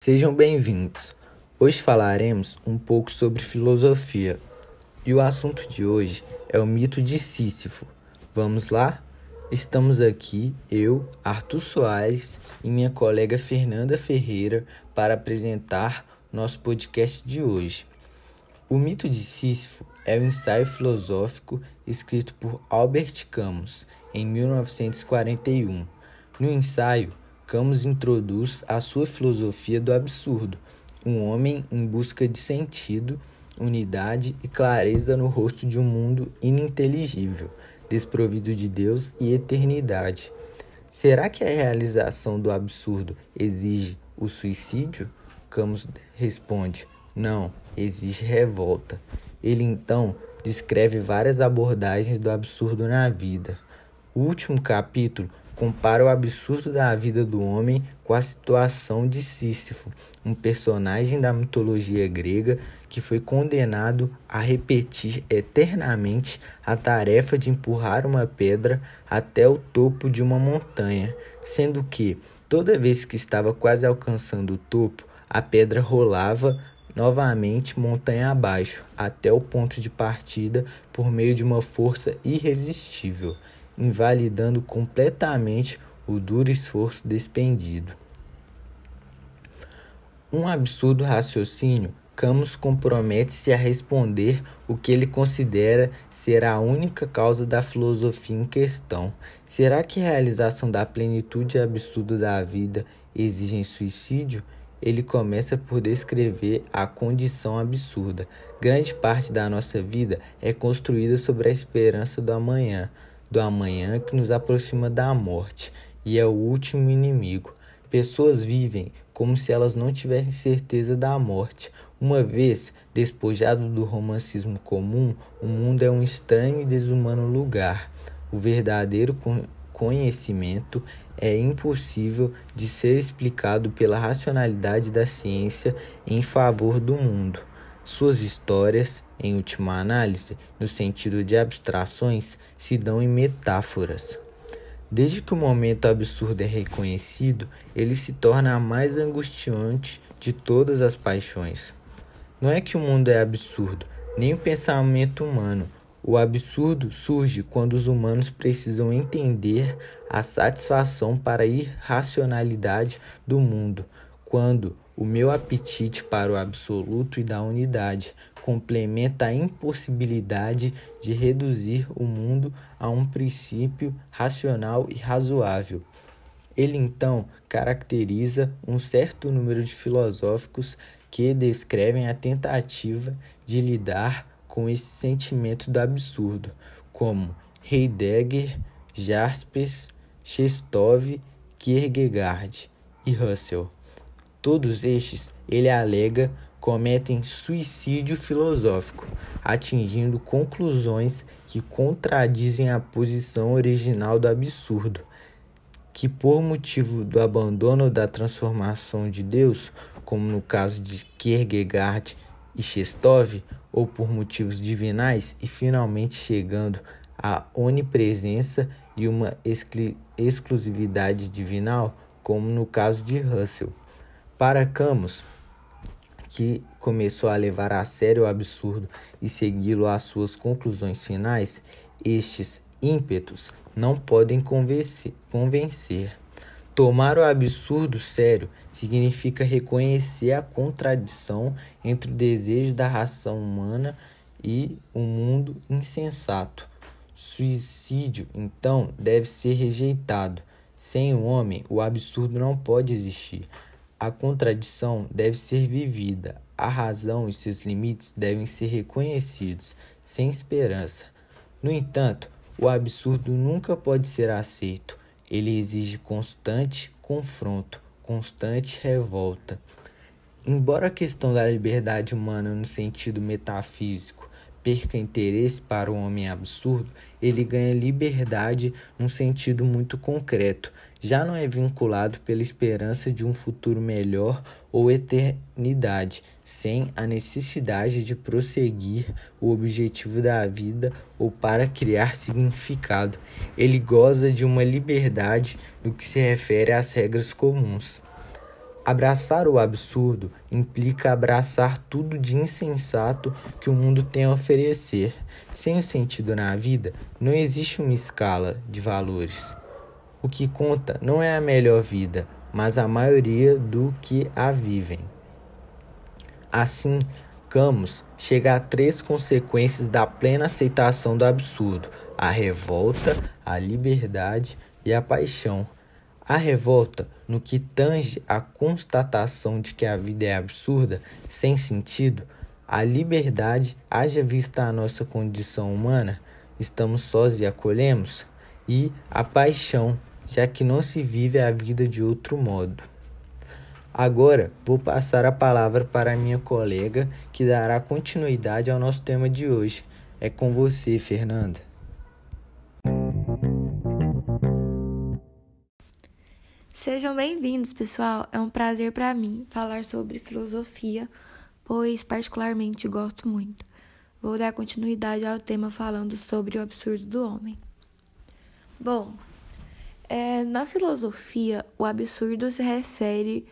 Sejam bem-vindos. Hoje falaremos um pouco sobre filosofia. E o assunto de hoje é o mito de Sísifo. Vamos lá? Estamos aqui, eu, Arthur Soares e minha colega Fernanda Ferreira, para apresentar nosso podcast de hoje. O mito de Sísifo é um ensaio filosófico escrito por Albert Camus em 1941. No ensaio, Camus introduz a sua filosofia do absurdo, um homem em busca de sentido, unidade e clareza no rosto de um mundo ininteligível, desprovido de Deus e eternidade. Será que a realização do absurdo exige o suicídio? Camus responde: não, exige revolta. Ele então descreve várias abordagens do absurdo na vida. O último capítulo compara o absurdo da vida do homem com a situação de Sísifo, um personagem da mitologia grega que foi condenado a repetir eternamente a tarefa de empurrar uma pedra até o topo de uma montanha, sendo que, toda vez que estava quase alcançando o topo, a pedra rolava novamente montanha abaixo, até o ponto de partida por meio de uma força irresistível invalidando completamente o duro esforço despendido. Um absurdo raciocínio, Camus compromete-se a responder o que ele considera ser a única causa da filosofia em questão. Será que a realização da plenitude absurda da vida exige suicídio? Ele começa por descrever a condição absurda. Grande parte da nossa vida é construída sobre a esperança do amanhã do amanhã que nos aproxima da morte e é o último inimigo. Pessoas vivem como se elas não tivessem certeza da morte. Uma vez despojado do romancismo comum, o mundo é um estranho e desumano lugar. O verdadeiro conhecimento é impossível de ser explicado pela racionalidade da ciência em favor do mundo. Suas histórias, em última análise, no sentido de abstrações, se dão em metáforas. Desde que o momento absurdo é reconhecido, ele se torna a mais angustiante de todas as paixões. Não é que o mundo é absurdo, nem o pensamento humano. O absurdo surge quando os humanos precisam entender a satisfação para a irracionalidade do mundo, quando o meu apetite para o absoluto e da unidade complementa a impossibilidade de reduzir o mundo a um princípio racional e razoável. Ele então caracteriza um certo número de filosóficos que descrevem a tentativa de lidar com esse sentimento do absurdo, como Heidegger, Jaspers, Chestov, Kierkegaard e Russell. Todos estes, ele alega, cometem suicídio filosófico, atingindo conclusões que contradizem a posição original do absurdo, que por motivo do abandono da transformação de Deus, como no caso de Kierkegaard e Chestov, ou por motivos divinais, e finalmente chegando à onipresença e uma exclusividade divinal, como no caso de Russell. Para Camus, que começou a levar a sério o absurdo e segui-lo às suas conclusões finais, estes ímpetos não podem convencer, convencer. Tomar o absurdo sério significa reconhecer a contradição entre o desejo da ração humana e o mundo insensato. Suicídio, então, deve ser rejeitado. Sem o homem, o absurdo não pode existir. A contradição deve ser vivida, a razão e seus limites devem ser reconhecidos, sem esperança. No entanto, o absurdo nunca pode ser aceito. Ele exige constante confronto, constante revolta. Embora a questão da liberdade humana no sentido metafísico perca interesse para o homem absurdo, ele ganha liberdade num sentido muito concreto, já não é vinculado pela esperança de um futuro melhor ou eternidade, sem a necessidade de prosseguir o objetivo da vida ou para criar significado. Ele goza de uma liberdade no que se refere às regras comuns. Abraçar o absurdo implica abraçar tudo de insensato que o mundo tem a oferecer. Sem o sentido na vida, não existe uma escala de valores. O que conta não é a melhor vida, mas a maioria do que a vivem. Assim, Camus chega a três consequências da plena aceitação do absurdo: a revolta, a liberdade e a paixão. A revolta, no que tange à constatação de que a vida é absurda, sem sentido, a liberdade, haja vista a nossa condição humana, estamos sós e acolhemos, e a paixão, já que não se vive a vida de outro modo. Agora vou passar a palavra para minha colega, que dará continuidade ao nosso tema de hoje. É com você, Fernanda. Sejam bem-vindos, pessoal. É um prazer para mim falar sobre filosofia, pois particularmente gosto muito. Vou dar continuidade ao tema falando sobre o absurdo do homem. Bom, é, na filosofia, o absurdo se refere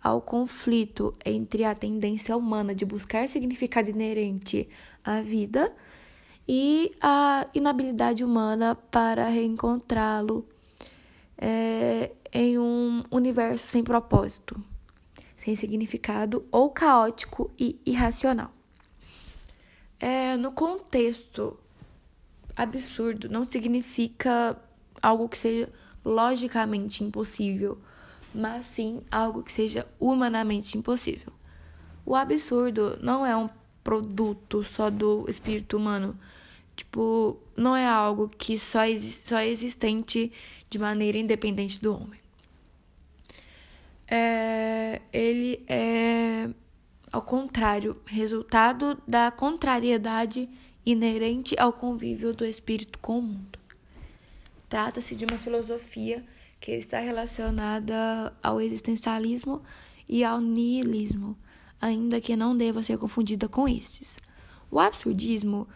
ao conflito entre a tendência humana de buscar significado inerente à vida e a inabilidade humana para reencontrá-lo é, em um universo sem propósito, sem significado ou caótico e irracional. É, no contexto, absurdo não significa algo que seja logicamente impossível, mas sim algo que seja humanamente impossível. O absurdo não é um produto só do espírito humano. Tipo, não é algo que só, só é existente de maneira independente do homem. É, ele é, ao contrário, resultado da contrariedade inerente ao convívio do espírito com o mundo. Trata-se de uma filosofia que está relacionada ao existencialismo e ao niilismo, ainda que não deva ser confundida com estes. O absurdismo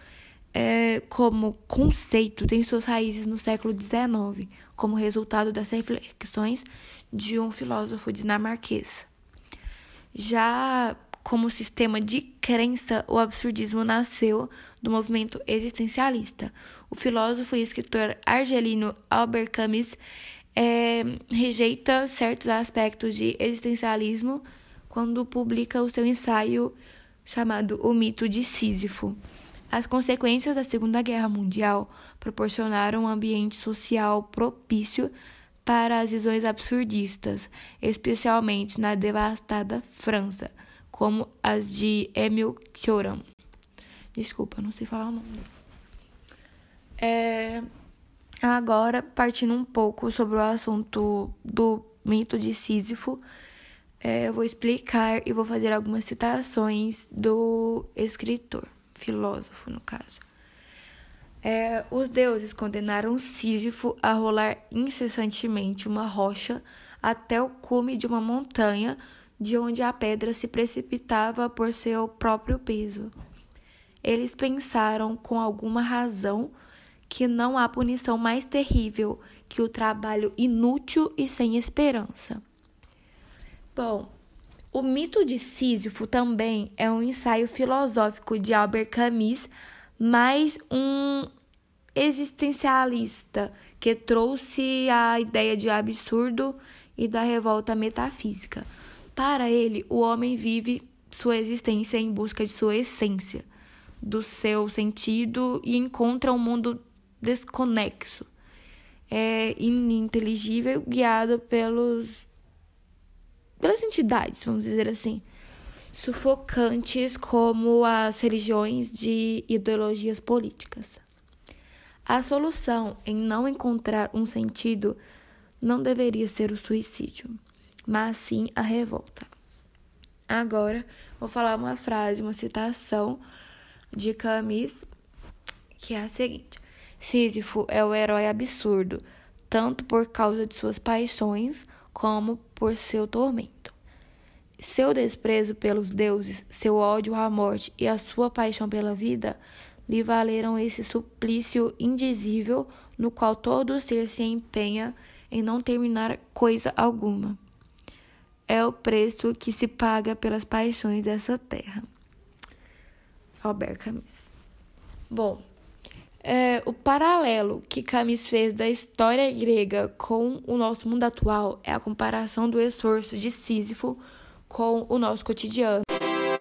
é, como conceito tem suas raízes no século XIX, como resultado das reflexões de um filósofo dinamarquês. Já como sistema de crença, o absurdismo nasceu do movimento existencialista. O filósofo e escritor argelino Albert Camus é, rejeita certos aspectos de existencialismo quando publica o seu ensaio chamado O Mito de Sísifo. As consequências da Segunda Guerra Mundial proporcionaram um ambiente social propício para as visões absurdistas, especialmente na devastada França, como as de Émile Cioran. Desculpa, não sei falar o nome É... Agora, partindo um pouco sobre o assunto do mito de Sísifo, é, eu vou explicar e vou fazer algumas citações do escritor filósofo no caso. É, os deuses condenaram Sísifo a rolar incessantemente uma rocha até o cume de uma montanha, de onde a pedra se precipitava por seu próprio peso. Eles pensaram com alguma razão que não há punição mais terrível que o trabalho inútil e sem esperança. Bom, o mito de Sísifo também é um ensaio filosófico de Albert Camus, mais um existencialista que trouxe a ideia de absurdo e da revolta metafísica. Para ele, o homem vive sua existência em busca de sua essência, do seu sentido e encontra um mundo desconexo, é ininteligível, guiado pelos pelas entidades, vamos dizer assim, sufocantes como as religiões de ideologias políticas. A solução em não encontrar um sentido não deveria ser o suicídio, mas sim a revolta. Agora, vou falar uma frase, uma citação de Camus, que é a seguinte: Sísifo é o herói absurdo, tanto por causa de suas paixões como por seu tormento. Seu desprezo pelos deuses, seu ódio à morte e a sua paixão pela vida lhe valeram esse suplício indizível no qual todo ser se empenha em não terminar coisa alguma. é o preço que se paga pelas paixões dessa terra. Albert Camus. Bom, é, o paralelo que Camus fez da história grega com o nosso mundo atual é a comparação do esforço de Sísifo com o nosso cotidiano.